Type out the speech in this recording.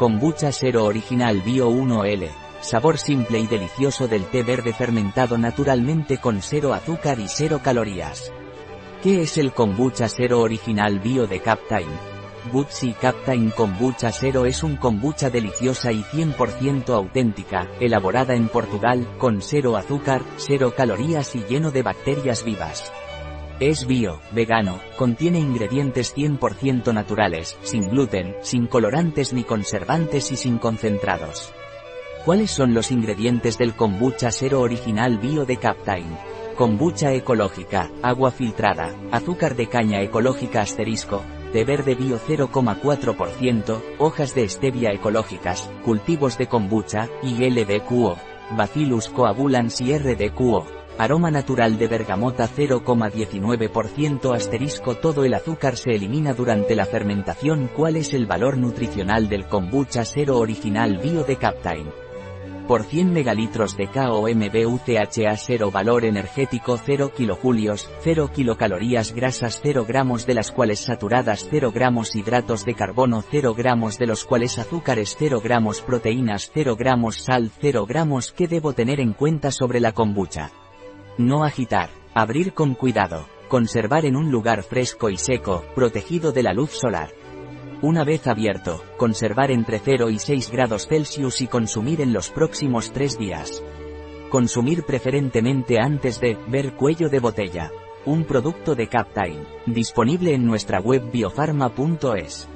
Kombucha Zero Original Bio 1L. Sabor simple y delicioso del té verde fermentado naturalmente con cero azúcar y cero calorías. ¿Qué es el kombucha Zero Original Bio de Captain? Butsi Captain Kombucha Zero es un kombucha deliciosa y 100% auténtica, elaborada en Portugal, con cero azúcar, cero calorías y lleno de bacterias vivas. Es bio, vegano, contiene ingredientes 100% naturales, sin gluten, sin colorantes ni conservantes y sin concentrados. ¿Cuáles son los ingredientes del kombucha Zero original bio de Captain? Kombucha ecológica, agua filtrada, azúcar de caña ecológica asterisco, de verde bio 0,4%, hojas de stevia ecológicas, cultivos de kombucha, y LDQO, Bacillus coagulans y RDQO. Aroma natural de bergamota 0,19% asterisco Todo el azúcar se elimina durante la fermentación ¿Cuál es el valor nutricional del kombucha cero original bio de Captain? por 100 megalitros de KOMBUCHA 0 valor energético 0 kilojulios, 0 kilocalorías grasas 0 gramos de las cuales saturadas 0 gramos hidratos de carbono 0 gramos de los cuales azúcares 0 gramos proteínas 0 gramos sal 0 gramos ¿Qué debo tener en cuenta sobre la kombucha? No agitar, abrir con cuidado, conservar en un lugar fresco y seco, protegido de la luz solar. Una vez abierto, conservar entre 0 y 6 grados Celsius y consumir en los próximos 3 días. Consumir preferentemente antes de ver cuello de botella. Un producto de Captain, disponible en nuestra web biofarma.es.